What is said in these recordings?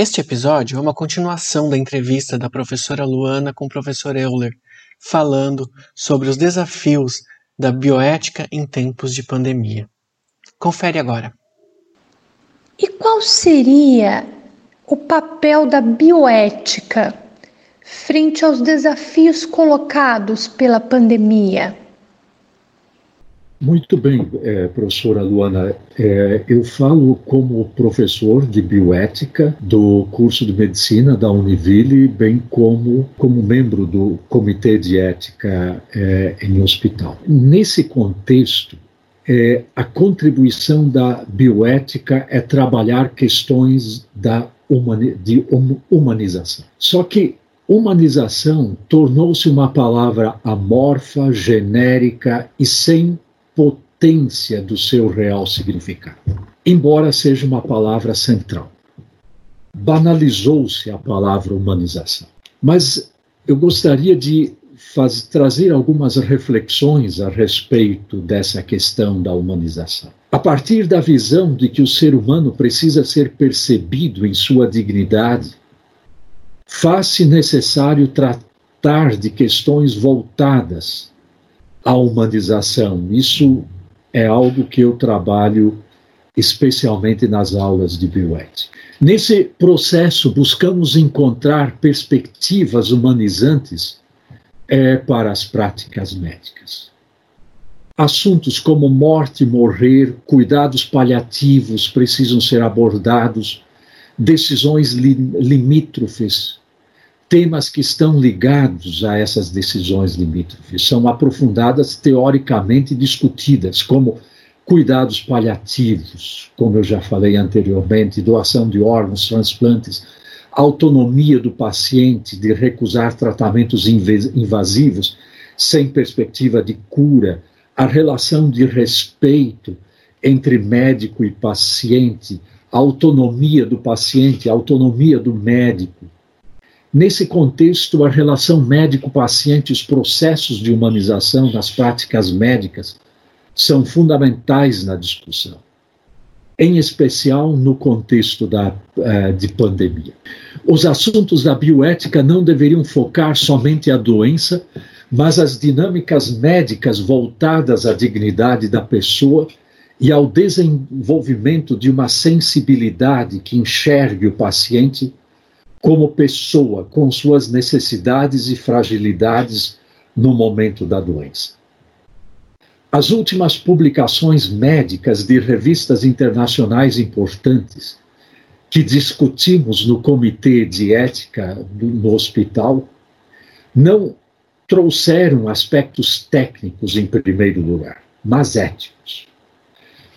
Este episódio é uma continuação da entrevista da professora Luana com o professor Euler, falando sobre os desafios da bioética em tempos de pandemia. Confere agora. E qual seria o papel da bioética frente aos desafios colocados pela pandemia? Muito bem, é, professora Luana. É, eu falo como professor de bioética do curso de medicina da Univille, bem como como membro do comitê de ética é, em hospital. Nesse contexto, é, a contribuição da bioética é trabalhar questões da humani de humanização. Só que humanização tornou-se uma palavra amorfa, genérica e sem potência do seu real significado, embora seja uma palavra central. Banalizou-se a palavra humanização. Mas eu gostaria de faz, trazer algumas reflexões a respeito dessa questão da humanização. A partir da visão de que o ser humano precisa ser percebido em sua dignidade, faz-se necessário tratar de questões voltadas a humanização. Isso é algo que eu trabalho especialmente nas aulas de bioética. Nesse processo, buscamos encontrar perspectivas humanizantes é, para as práticas médicas. Assuntos como morte, morrer, cuidados paliativos precisam ser abordados, decisões li limítrofes temas que estão ligados a essas decisões limítrofes. São aprofundadas, teoricamente discutidas, como cuidados paliativos, como eu já falei anteriormente, doação de órgãos, transplantes, autonomia do paciente de recusar tratamentos invasivos sem perspectiva de cura, a relação de respeito entre médico e paciente, a autonomia do paciente, a autonomia do médico, Nesse contexto, a relação médico-paciente os processos de humanização nas práticas médicas são fundamentais na discussão, em especial no contexto da, uh, de pandemia. Os assuntos da bioética não deveriam focar somente a doença, mas as dinâmicas médicas voltadas à dignidade da pessoa e ao desenvolvimento de uma sensibilidade que enxergue o paciente como pessoa, com suas necessidades e fragilidades no momento da doença. As últimas publicações médicas de revistas internacionais importantes que discutimos no Comitê de Ética no hospital não trouxeram aspectos técnicos em primeiro lugar, mas éticos.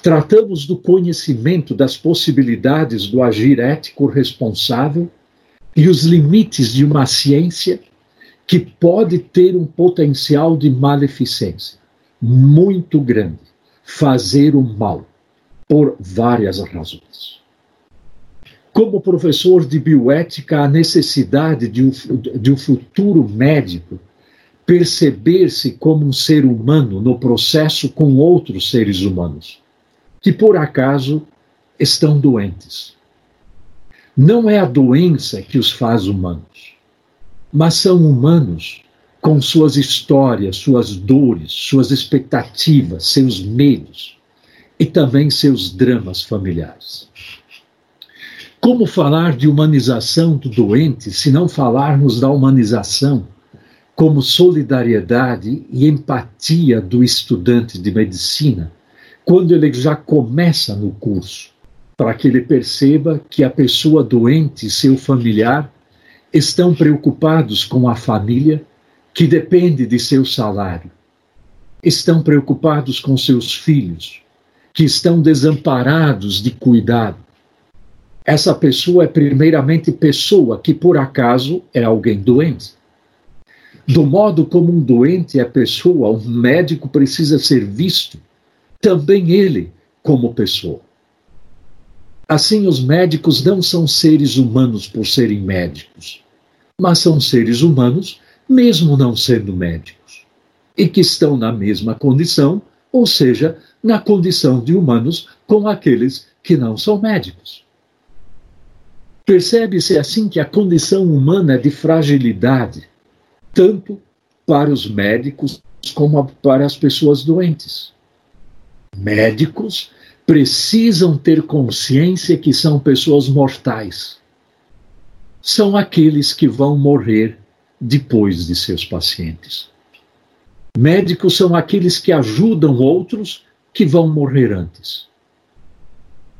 Tratamos do conhecimento das possibilidades do agir ético responsável e os limites de uma ciência que pode ter um potencial de maleficência muito grande, fazer o mal, por várias razões. Como professor de bioética, a necessidade de um, de um futuro médico perceber-se como um ser humano no processo com outros seres humanos, que por acaso estão doentes não é a doença que os faz humanos, mas são humanos com suas histórias, suas dores, suas expectativas, seus medos e também seus dramas familiares. Como falar de humanização do doente se não falarmos da humanização como solidariedade e empatia do estudante de medicina quando ele já começa no curso? Para que ele perceba que a pessoa doente e seu familiar estão preocupados com a família que depende de seu salário. Estão preocupados com seus filhos, que estão desamparados de cuidado. Essa pessoa é primeiramente pessoa que por acaso é alguém doente. Do modo como um doente é pessoa, um médico precisa ser visto, também ele como pessoa. Assim, os médicos não são seres humanos por serem médicos, mas são seres humanos mesmo não sendo médicos, e que estão na mesma condição, ou seja, na condição de humanos com aqueles que não são médicos. Percebe-se assim que a condição humana é de fragilidade, tanto para os médicos como para as pessoas doentes. Médicos precisam ter consciência que são pessoas mortais. São aqueles que vão morrer depois de seus pacientes. Médicos são aqueles que ajudam outros que vão morrer antes.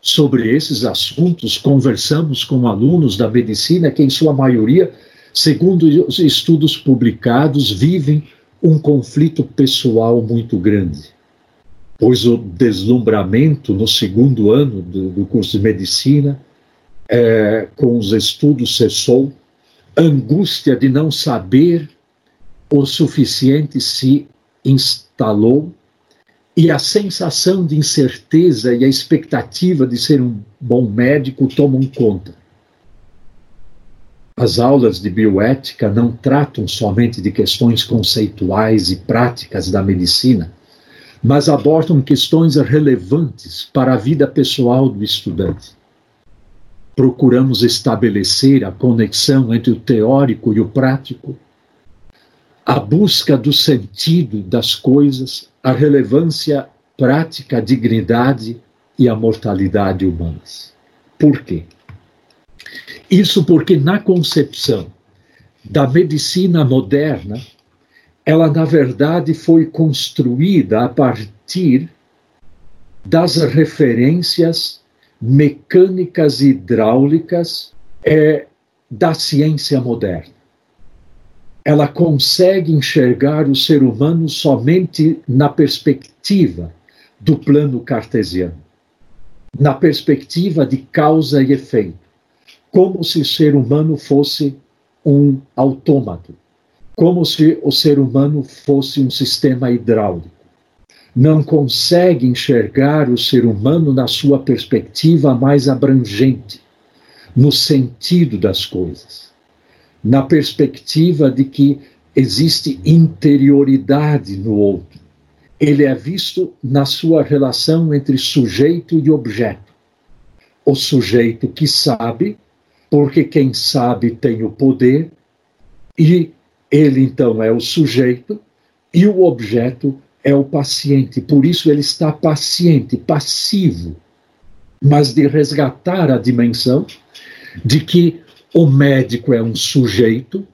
Sobre esses assuntos, conversamos com alunos da medicina que, em sua maioria, segundo os estudos publicados, vivem um conflito pessoal muito grande. Pois o deslumbramento no segundo ano do, do curso de medicina, é, com os estudos cessou, angústia de não saber o suficiente se instalou e a sensação de incerteza e a expectativa de ser um bom médico tomam conta. As aulas de bioética não tratam somente de questões conceituais e práticas da medicina, mas abordam questões relevantes para a vida pessoal do estudante. Procuramos estabelecer a conexão entre o teórico e o prático, a busca do sentido das coisas, a relevância prática, a dignidade e a mortalidade humanas. Por quê? Isso porque, na concepção da medicina moderna, ela, na verdade, foi construída a partir das referências mecânicas e hidráulicas é, da ciência moderna. Ela consegue enxergar o ser humano somente na perspectiva do plano cartesiano, na perspectiva de causa e efeito como se o ser humano fosse um autômato, como se o ser humano fosse um sistema hidráulico. Não consegue enxergar o ser humano na sua perspectiva mais abrangente, no sentido das coisas, na perspectiva de que existe interioridade no outro. Ele é visto na sua relação entre sujeito e objeto. O sujeito que sabe porque quem sabe tem o poder, e ele então é o sujeito, e o objeto é o paciente. Por isso ele está paciente, passivo, mas de resgatar a dimensão de que o médico é um sujeito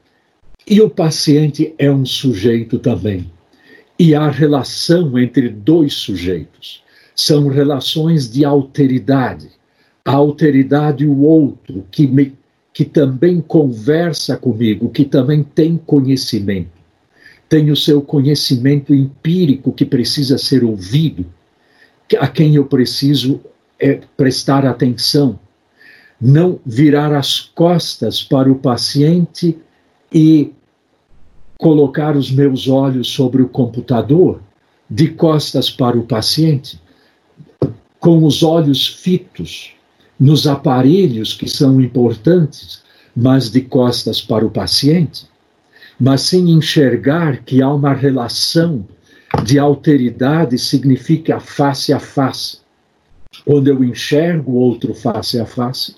e o paciente é um sujeito também. E há relação entre dois sujeitos. São relações de alteridade a alteridade o outro, que, me, que também conversa comigo, que também tem conhecimento. Tem o seu conhecimento empírico que precisa ser ouvido, a quem eu preciso é, prestar atenção. Não virar as costas para o paciente e colocar os meus olhos sobre o computador, de costas para o paciente, com os olhos fitos nos aparelhos que são importantes, mas de costas para o paciente, mas sem enxergar que há uma relação de alteridade significa face a face. Quando eu enxergo o outro face a face,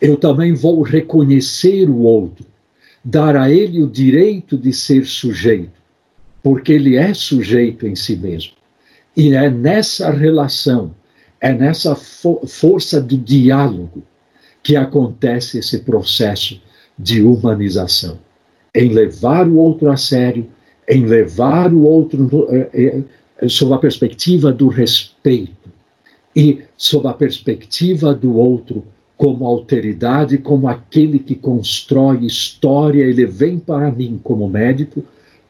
eu também vou reconhecer o outro, dar a ele o direito de ser sujeito, porque ele é sujeito em si mesmo. E é nessa relação é nessa fo força do diálogo que acontece esse processo de humanização. Em levar o outro a sério, em levar o outro é, é, sob a perspectiva do respeito e sob a perspectiva do outro como alteridade, como aquele que constrói história, ele vem para mim como médico,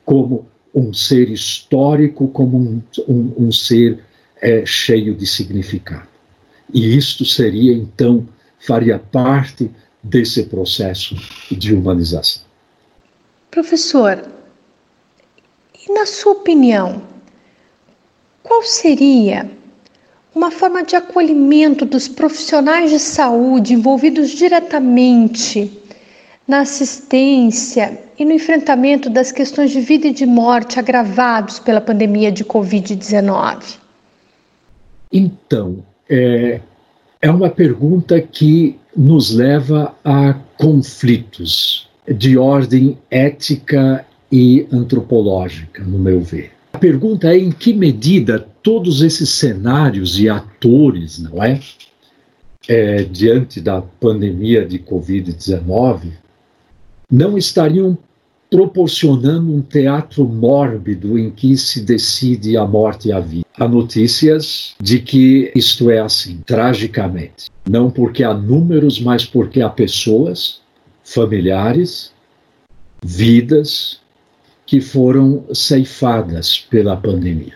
como um ser histórico, como um, um, um ser é cheio de significado. E isto seria, então, faria parte desse processo de humanização. Professor, e na sua opinião, qual seria uma forma de acolhimento dos profissionais de saúde envolvidos diretamente na assistência e no enfrentamento das questões de vida e de morte agravados pela pandemia de Covid-19? Então, é, é uma pergunta que nos leva a conflitos de ordem ética e antropológica, no meu ver. A pergunta é em que medida todos esses cenários e atores, não é? é diante da pandemia de Covid-19, não estariam proporcionando um teatro mórbido em que se decide a morte e a vida. Há notícias de que isto é assim, tragicamente. Não porque há números, mas porque há pessoas, familiares, vidas que foram ceifadas pela pandemia.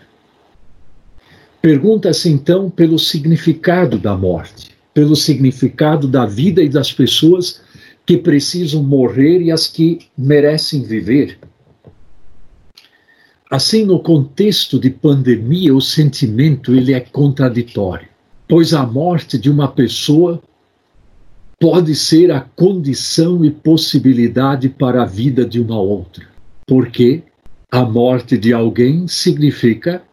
Pergunta-se então pelo significado da morte, pelo significado da vida e das pessoas que precisam morrer e as que merecem viver. Assim, no contexto de pandemia, o sentimento ele é contraditório, pois a morte de uma pessoa pode ser a condição e possibilidade para a vida de uma outra, porque a morte de alguém significa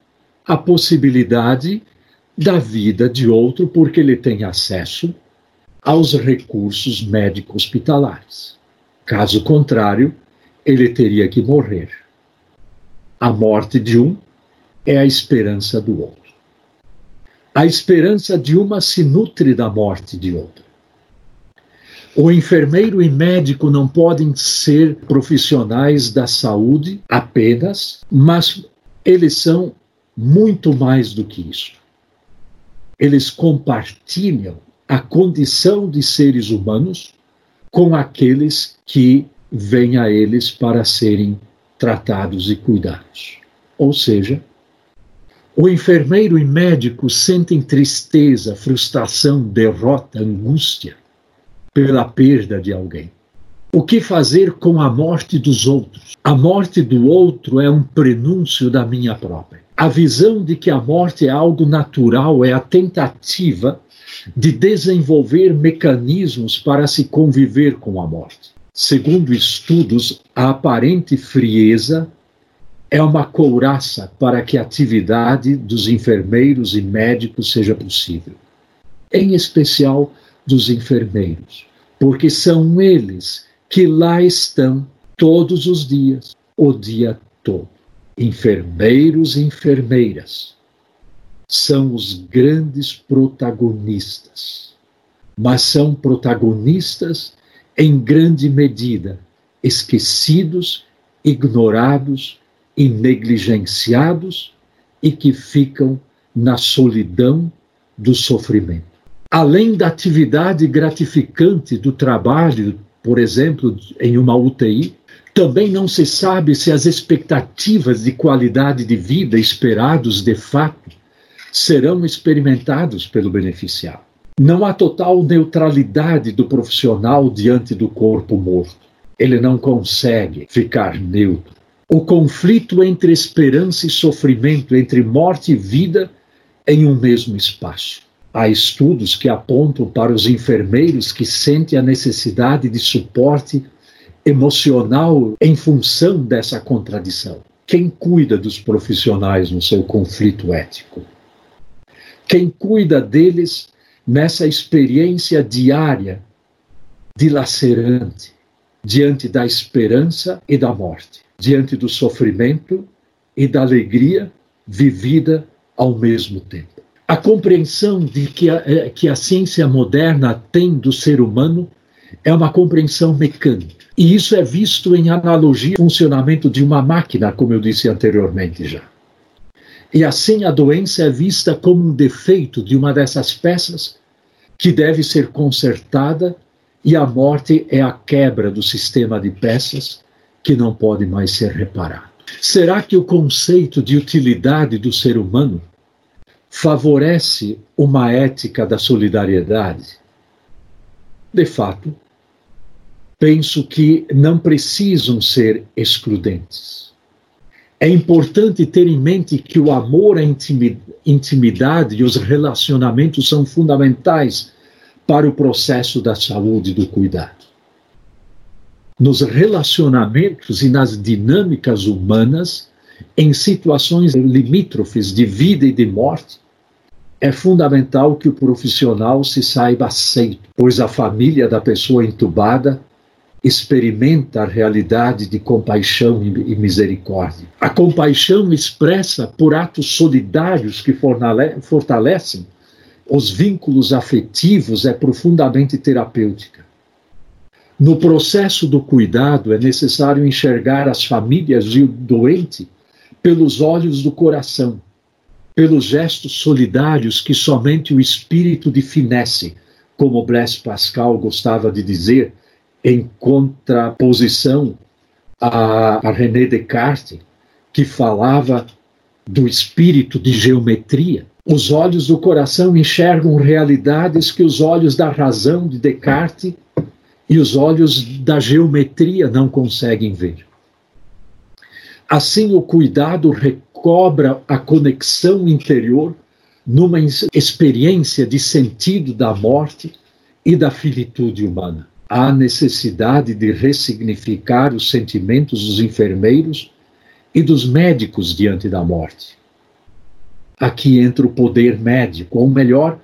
a possibilidade da vida de outro, porque ele tem acesso aos recursos médico-hospitalares. Caso contrário, ele teria que morrer. A morte de um é a esperança do outro. A esperança de uma se nutre da morte de outra. O enfermeiro e médico não podem ser profissionais da saúde apenas, mas eles são muito mais do que isso. Eles compartilham a condição de seres humanos com aqueles que vêm a eles para serem tratados e cuidados. Ou seja, o enfermeiro e médico sentem tristeza, frustração, derrota, angústia pela perda de alguém. O que fazer com a morte dos outros? A morte do outro é um prenúncio da minha própria. A visão de que a morte é algo natural é a tentativa de desenvolver mecanismos para se conviver com a morte. Segundo estudos, a aparente frieza é uma couraça para que a atividade dos enfermeiros e médicos seja possível, em especial dos enfermeiros, porque são eles que lá estão todos os dias, o dia todo. Enfermeiros e enfermeiras são os grandes protagonistas, mas são protagonistas em grande medida esquecidos, ignorados e negligenciados e que ficam na solidão do sofrimento. Além da atividade gratificante do trabalho, por exemplo, em uma UTI, também não se sabe se as expectativas de qualidade de vida esperados de fato serão experimentados pelo beneficiário. Não há total neutralidade do profissional diante do corpo morto. Ele não consegue ficar neutro. O conflito entre esperança e sofrimento, entre morte e vida, em um mesmo espaço. Há estudos que apontam para os enfermeiros que sentem a necessidade de suporte emocional em função dessa contradição. Quem cuida dos profissionais no seu conflito ético? Quem cuida deles nessa experiência diária dilacerante, diante da esperança e da morte, diante do sofrimento e da alegria vivida ao mesmo tempo. A compreensão de que a, é, que a ciência moderna tem do ser humano é uma compreensão mecânica. E isso é visto em analogia ao funcionamento de uma máquina, como eu disse anteriormente já. E assim a doença é vista como um defeito de uma dessas peças que deve ser consertada, e a morte é a quebra do sistema de peças que não pode mais ser reparado. Será que o conceito de utilidade do ser humano favorece uma ética da solidariedade? De fato, penso que não precisam ser excludentes. É importante ter em mente que o amor, a intimidade e os relacionamentos são fundamentais para o processo da saúde e do cuidado. Nos relacionamentos e nas dinâmicas humanas, em situações limítrofes de vida e de morte, é fundamental que o profissional se saiba aceito, pois a família da pessoa entubada experimenta a realidade de compaixão e misericórdia. A compaixão expressa por atos solidários que fortalecem os vínculos afetivos é profundamente terapêutica. No processo do cuidado, é necessário enxergar as famílias e o doente pelos olhos do coração, pelos gestos solidários que somente o espírito de finesse, como Blaise Pascal gostava de dizer, em contraposição a, a René Descartes, que falava do espírito de geometria. Os olhos do coração enxergam realidades que os olhos da razão de Descartes e os olhos da geometria não conseguem ver. Assim, o cuidado recobra a conexão interior numa experiência de sentido da morte e da finitude humana. Há necessidade de ressignificar os sentimentos dos enfermeiros e dos médicos diante da morte. Aqui entra o poder médico, ou melhor,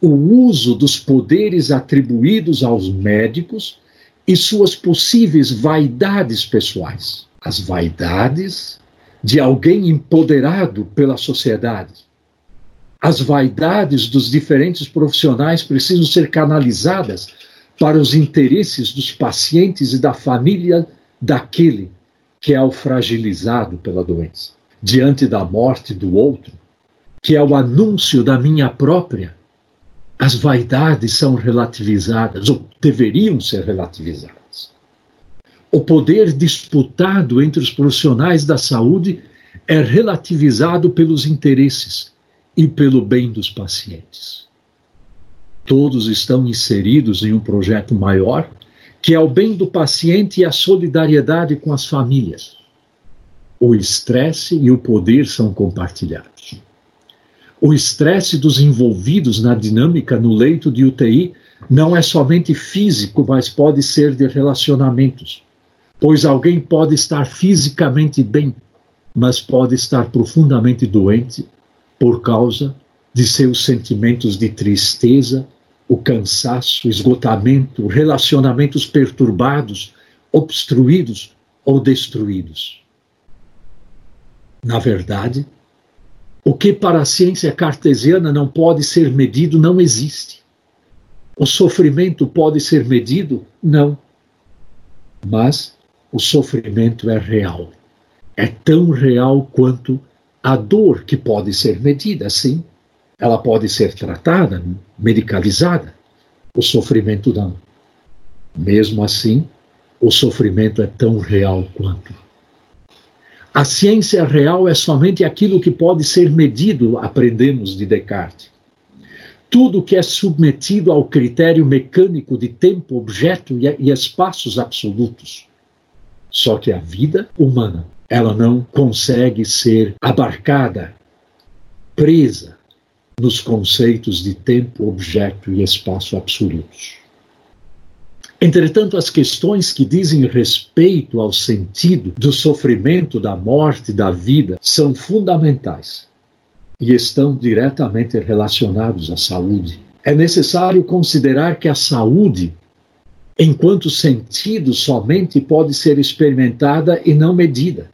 o uso dos poderes atribuídos aos médicos e suas possíveis vaidades pessoais as vaidades de alguém empoderado pela sociedade. As vaidades dos diferentes profissionais precisam ser canalizadas para os interesses dos pacientes e da família daquele que é o fragilizado pela doença. Diante da morte do outro, que é o anúncio da minha própria, as vaidades são relativizadas, ou deveriam ser relativizadas o poder disputado entre os profissionais da saúde é relativizado pelos interesses e pelo bem dos pacientes. Todos estão inseridos em um projeto maior, que é o bem do paciente e a solidariedade com as famílias. O estresse e o poder são compartilhados. O estresse dos envolvidos na dinâmica no leito de UTI não é somente físico, mas pode ser de relacionamentos Pois alguém pode estar fisicamente bem, mas pode estar profundamente doente por causa de seus sentimentos de tristeza, o cansaço, esgotamento, relacionamentos perturbados, obstruídos ou destruídos. Na verdade, o que para a ciência cartesiana não pode ser medido não existe. O sofrimento pode ser medido? Não. Mas o sofrimento é real. É tão real quanto a dor que pode ser medida, sim. Ela pode ser tratada, medicalizada. O sofrimento não. Mesmo assim, o sofrimento é tão real quanto. A ciência real é somente aquilo que pode ser medido, aprendemos de Descartes. Tudo que é submetido ao critério mecânico de tempo, objeto e espaços absolutos só que a vida humana, ela não consegue ser abarcada, presa nos conceitos de tempo, objeto e espaço absolutos. Entretanto, as questões que dizem respeito ao sentido do sofrimento, da morte, da vida, são fundamentais e estão diretamente relacionados à saúde. É necessário considerar que a saúde enquanto sentido somente pode ser experimentada e não medida.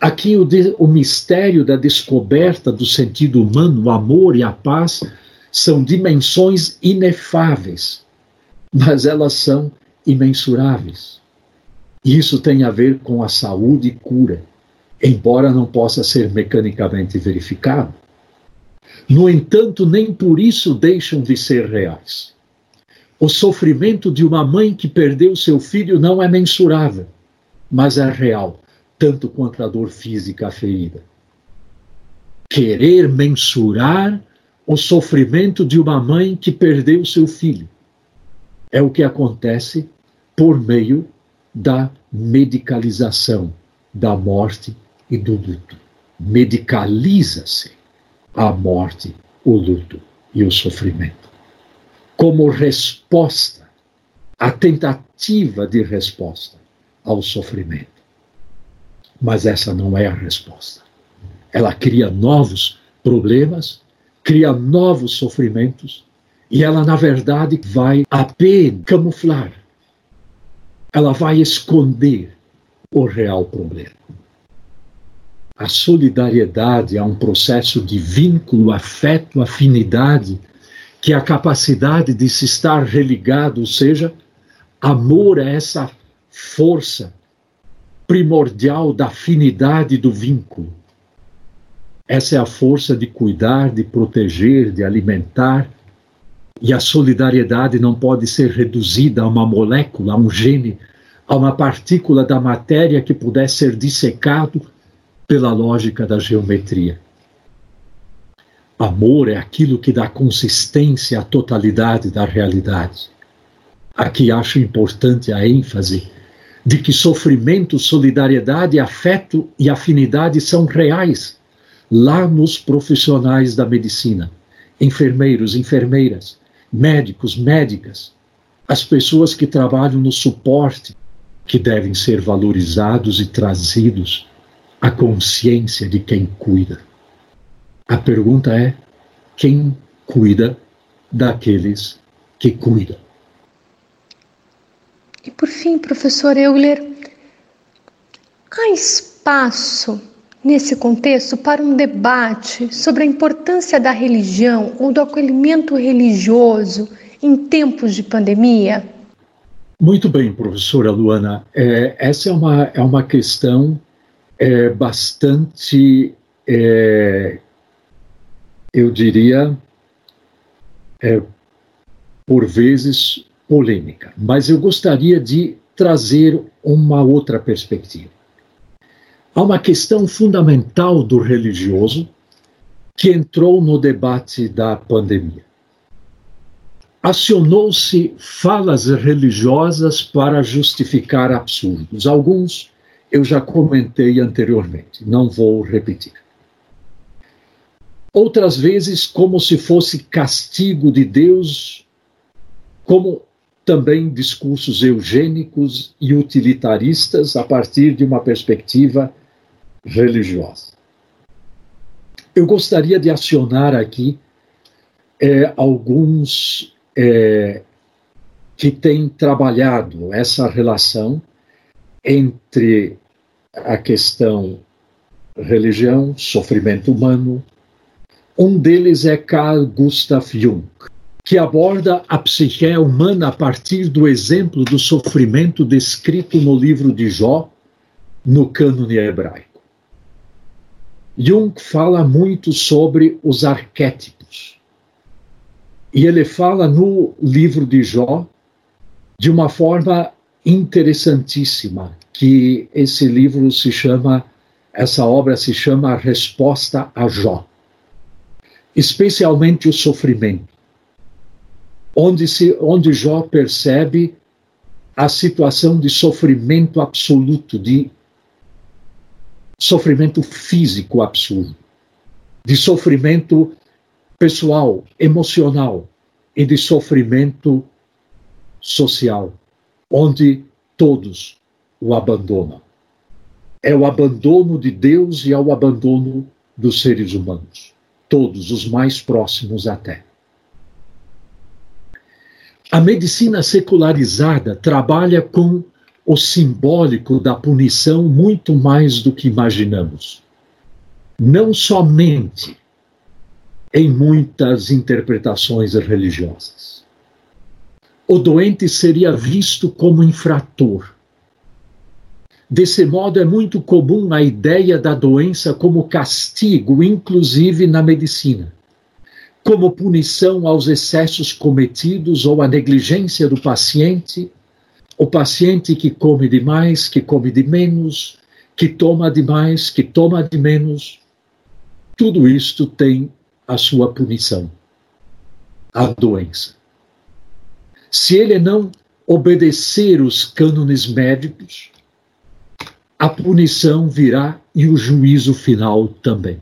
Aqui o, de, o mistério da descoberta do sentido humano, o amor e a paz, são dimensões inefáveis, mas elas são imensuráveis. Isso tem a ver com a saúde e cura, embora não possa ser mecanicamente verificado. No entanto, nem por isso deixam de ser reais. O sofrimento de uma mãe que perdeu seu filho não é mensurável, mas é real, tanto quanto a dor física ferida. Querer mensurar o sofrimento de uma mãe que perdeu seu filho é o que acontece por meio da medicalização da morte e do luto. Medicaliza-se a morte, o luto e o sofrimento como resposta, a tentativa de resposta ao sofrimento. Mas essa não é a resposta. Ela cria novos problemas cria novos sofrimentos e ela, na verdade, vai apenas camuflar, ela vai esconder o real problema. A solidariedade é um processo de vínculo, afeto, afinidade, que é a capacidade de se estar religado, ou seja, amor é essa força primordial da afinidade do vínculo. Essa é a força de cuidar, de proteger, de alimentar. E a solidariedade não pode ser reduzida a uma molécula, a um gene, a uma partícula da matéria que pudesse ser dissecado pela lógica da geometria. Amor é aquilo que dá consistência à totalidade da realidade. Aqui acho importante a ênfase de que sofrimento, solidariedade, afeto e afinidade são reais lá nos profissionais da medicina, enfermeiros, enfermeiras, médicos, médicas, as pessoas que trabalham no suporte, que devem ser valorizados e trazidos à consciência de quem cuida. A pergunta é: quem cuida daqueles que cuidam? E por fim, professor Euler, há espaço nesse contexto para um debate sobre a importância da religião ou do acolhimento religioso em tempos de pandemia? Muito bem, professora Luana. É, essa é uma, é uma questão é, bastante, é, eu diria, é, por vezes polêmica, mas eu gostaria de trazer uma outra perspectiva. Há uma questão fundamental do religioso que entrou no debate da pandemia. Acionou-se falas religiosas para justificar absurdos. Alguns eu já comentei anteriormente, não vou repetir. Outras vezes, como se fosse castigo de Deus, como também discursos eugênicos e utilitaristas a partir de uma perspectiva religiosa. Eu gostaria de acionar aqui é, alguns é, que têm trabalhado essa relação entre a questão religião, sofrimento humano. Um deles é Carl Gustav Jung que aborda a psique humana a partir do exemplo do sofrimento descrito no livro de Jó, no cânone hebraico. Jung fala muito sobre os arquétipos. E ele fala no livro de Jó de uma forma interessantíssima, que esse livro se chama, essa obra se chama Resposta a Jó. Especialmente o sofrimento onde, se, onde Jó percebe a situação de sofrimento absoluto, de sofrimento físico absurdo, de sofrimento pessoal, emocional e de sofrimento social, onde todos o abandonam. É o abandono de Deus e é o abandono dos seres humanos, todos os mais próximos até. A medicina secularizada trabalha com o simbólico da punição muito mais do que imaginamos. Não somente em muitas interpretações religiosas. O doente seria visto como infrator. Desse modo, é muito comum a ideia da doença como castigo, inclusive na medicina como punição aos excessos cometidos ou à negligência do paciente, o paciente que come demais, que come de menos, que toma demais, que toma de menos, tudo isto tem a sua punição, a doença. Se ele não obedecer os cânones médicos, a punição virá e o juízo final também.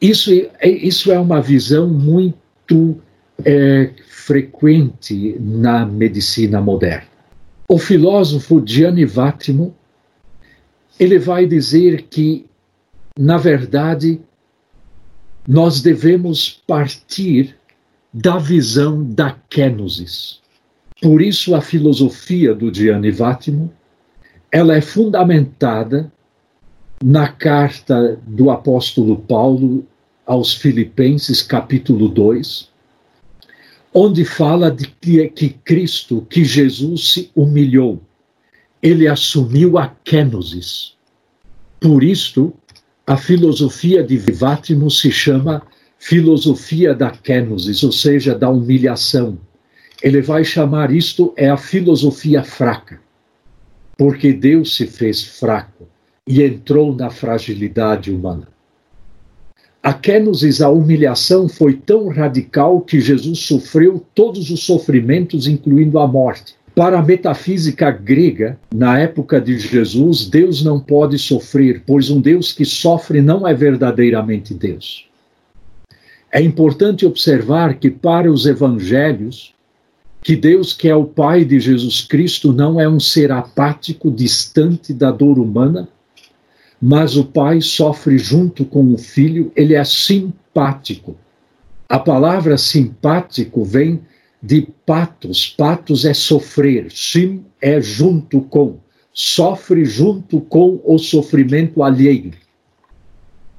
Isso, é, isso é uma visão muito é, frequente na medicina moderna. O filósofo Gianni Vattimo ele vai dizer que, na verdade, nós devemos partir da visão da kenosis. Por isso a filosofia do Gianni Vattimo, ela é fundamentada na carta do apóstolo Paulo aos Filipenses, capítulo 2, onde fala de que, que Cristo, que Jesus se humilhou, ele assumiu a kenosis. Por isto, a filosofia de Vivátimo se chama filosofia da kenosis, ou seja, da humilhação. Ele vai chamar isto é a filosofia fraca, porque Deus se fez fraco e entrou na fragilidade humana. A kenosis, a humilhação, foi tão radical que Jesus sofreu todos os sofrimentos, incluindo a morte. Para a metafísica grega, na época de Jesus, Deus não pode sofrer, pois um Deus que sofre não é verdadeiramente Deus. É importante observar que, para os evangelhos, que Deus, que é o Pai de Jesus Cristo, não é um ser apático, distante da dor humana, mas o pai sofre junto com o filho, ele é simpático. A palavra simpático vem de patos, patos é sofrer, sim é junto com, sofre junto com o sofrimento alheio.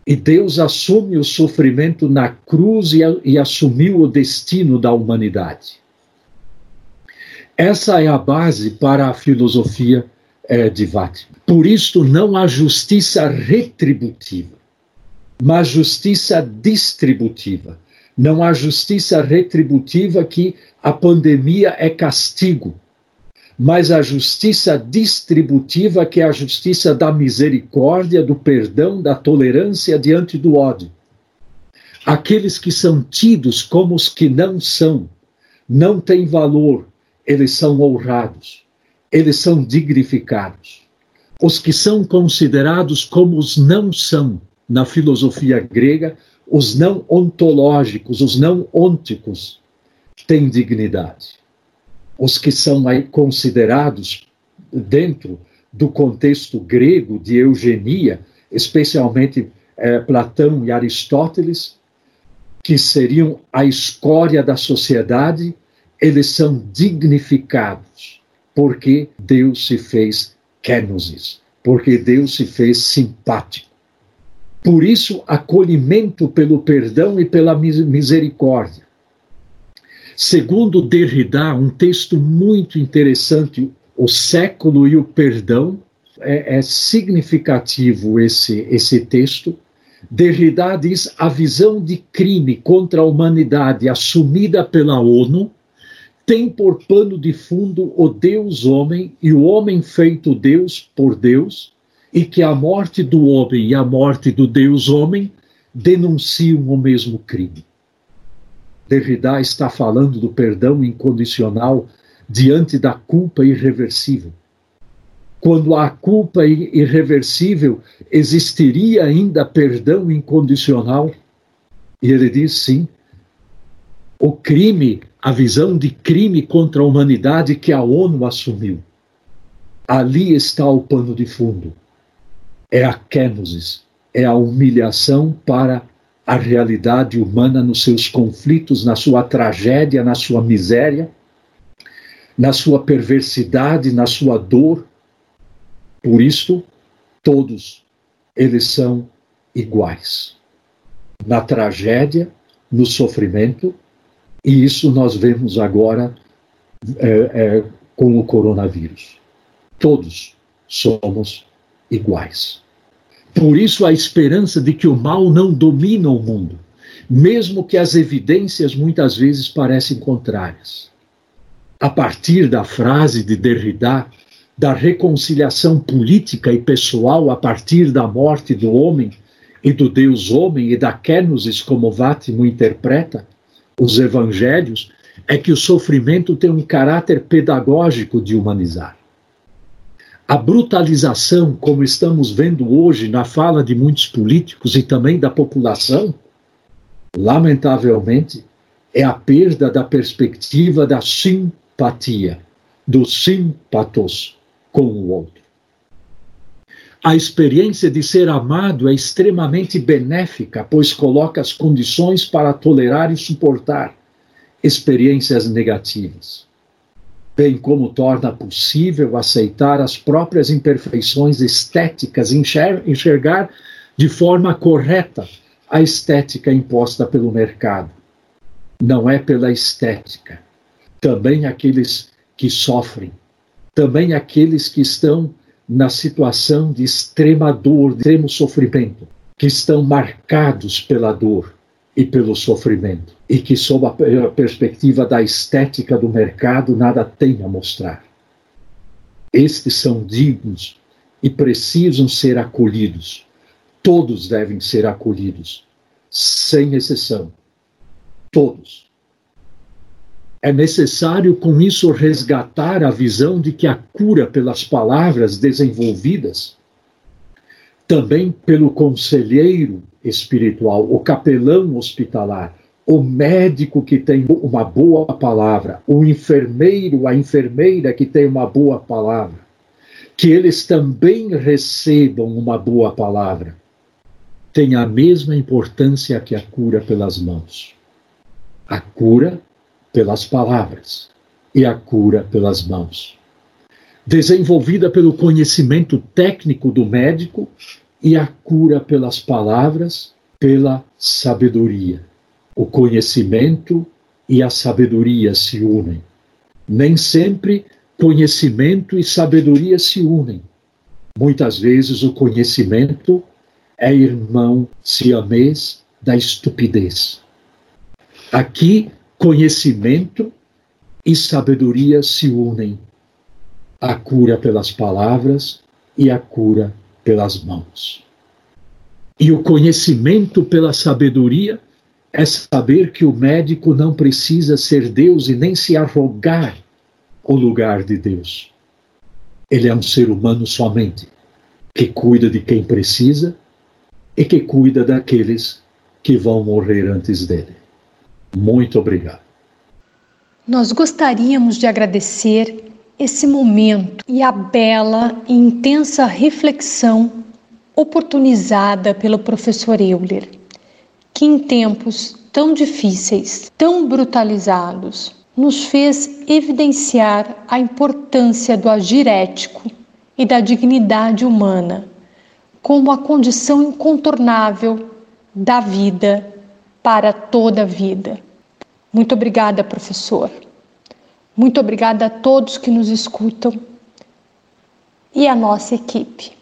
E Deus assume o sofrimento na cruz e, e assumiu o destino da humanidade. Essa é a base para a filosofia é, de Vatima. Por isto, não há justiça retributiva, mas justiça distributiva. Não há justiça retributiva que a pandemia é castigo, mas a justiça distributiva, que é a justiça da misericórdia, do perdão, da tolerância diante do ódio. Aqueles que são tidos como os que não são, não têm valor, eles são honrados eles são dignificados. Os que são considerados como os não são, na filosofia grega, os não ontológicos, os não ônticos, têm dignidade. Os que são considerados dentro do contexto grego de eugenia, especialmente é, Platão e Aristóteles, que seriam a escória da sociedade, eles são dignificados porque Deus se fez kenosis, porque Deus se fez simpático. Por isso, acolhimento pelo perdão e pela misericórdia. Segundo Derrida, um texto muito interessante, O século e o perdão, é, é significativo esse, esse texto. Derrida diz a visão de crime contra a humanidade assumida pela ONU tem por pano de fundo o Deus-homem e o homem feito Deus por Deus, e que a morte do homem e a morte do Deus-homem denunciam o mesmo crime. Derrida está falando do perdão incondicional diante da culpa irreversível. Quando há culpa irreversível, existiria ainda perdão incondicional? E ele diz sim. O crime a visão de crime contra a humanidade que a ONU assumiu. Ali está o pano de fundo. É a kenosis, é a humilhação para a realidade humana nos seus conflitos, na sua tragédia, na sua miséria, na sua perversidade, na sua dor. Por isto, todos eles são iguais. Na tragédia, no sofrimento, e isso nós vemos agora é, é, com o coronavírus. Todos somos iguais. Por isso, a esperança de que o mal não domina o mundo, mesmo que as evidências muitas vezes parecem contrárias. A partir da frase de Derrida, da reconciliação política e pessoal a partir da morte do homem e do Deus homem e da kenosis, como Vátimo interpreta, os evangelhos é que o sofrimento tem um caráter pedagógico de humanizar. A brutalização, como estamos vendo hoje na fala de muitos políticos e também da população, lamentavelmente, é a perda da perspectiva da simpatia, do simpatos com o outro. A experiência de ser amado é extremamente benéfica, pois coloca as condições para tolerar e suportar experiências negativas, bem como torna possível aceitar as próprias imperfeições estéticas, enxergar de forma correta a estética imposta pelo mercado. Não é pela estética. Também aqueles que sofrem, também aqueles que estão na situação de extrema dor, de extremo sofrimento, que estão marcados pela dor e pelo sofrimento, e que, sob a perspectiva da estética do mercado, nada têm a mostrar. Estes são dignos e precisam ser acolhidos. Todos devem ser acolhidos, sem exceção. Todos. É necessário, com isso, resgatar a visão de que a cura pelas palavras desenvolvidas, também pelo conselheiro espiritual, o capelão hospitalar, o médico que tem uma boa palavra, o enfermeiro, a enfermeira que tem uma boa palavra, que eles também recebam uma boa palavra, tem a mesma importância que a cura pelas mãos. A cura pelas palavras e a cura pelas mãos. Desenvolvida pelo conhecimento técnico do médico e a cura pelas palavras, pela sabedoria. O conhecimento e a sabedoria se unem. Nem sempre conhecimento e sabedoria se unem. Muitas vezes o conhecimento é irmão siamês da estupidez. Aqui conhecimento e sabedoria se unem. A cura pelas palavras e a cura pelas mãos. E o conhecimento pela sabedoria é saber que o médico não precisa ser Deus e nem se arrogar o lugar de Deus. Ele é um ser humano somente, que cuida de quem precisa e que cuida daqueles que vão morrer antes dele. Muito obrigado. Nós gostaríamos de agradecer esse momento e a bela e intensa reflexão oportunizada pelo professor Euler, que em tempos tão difíceis, tão brutalizados, nos fez evidenciar a importância do agir ético e da dignidade humana como a condição incontornável da vida para toda a vida. Muito obrigada, professor. Muito obrigada a todos que nos escutam e a nossa equipe.